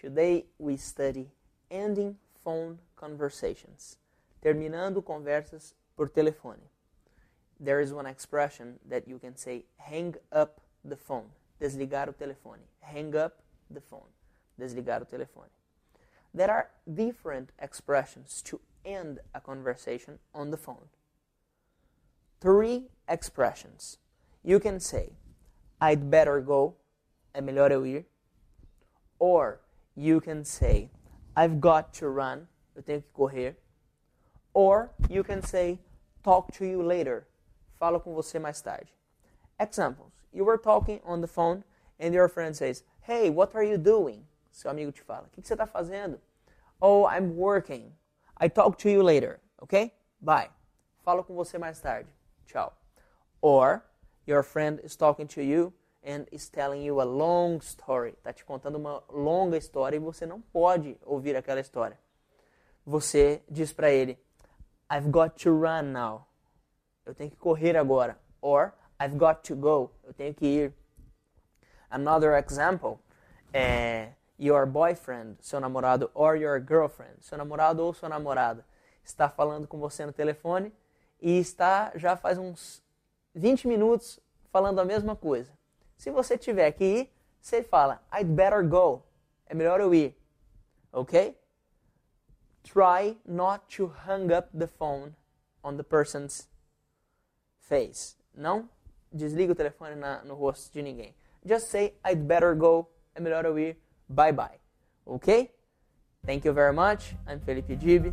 Today we study ending phone conversations. Terminando conversas por telefone. There is one expression that you can say hang up the phone. Desligar o telefone. Hang up the phone. Desligar o telefone. There are different expressions to end a conversation on the phone. Three expressions. You can say, I'd better go, é melhor eu ir. Or you can say, I've got to run, eu tenho que correr. Or you can say, talk to you later, falo com você mais tarde. Examples. You were talking on the phone and your friend says, Hey, what are you doing? Seu amigo te fala, o que, você está fazendo? Oh, I'm working. I talk to you later, ok? Bye. Falo com você mais tarde. Tchau. Or your friend is talking to you and is telling you a long story. Está te contando uma longa história e você não pode ouvir aquela história. Você diz para ele, I've got to run now. Eu tenho que correr agora. Or I've got to go. Eu tenho que ir. Another example é your boyfriend, seu namorado, or your girlfriend, seu namorado ou sua namorada, está falando com você no telefone e está já faz uns 20 minutos falando a mesma coisa. Se você tiver que ir, você fala, I'd better go. É melhor eu ir. Ok? Try not to hang up the phone on the person's face. Não desliga o telefone na, no rosto de ninguém. Just say, I'd better go. É melhor eu ir. Bye bye. Ok? Thank you very much. I'm Felipe Dibi.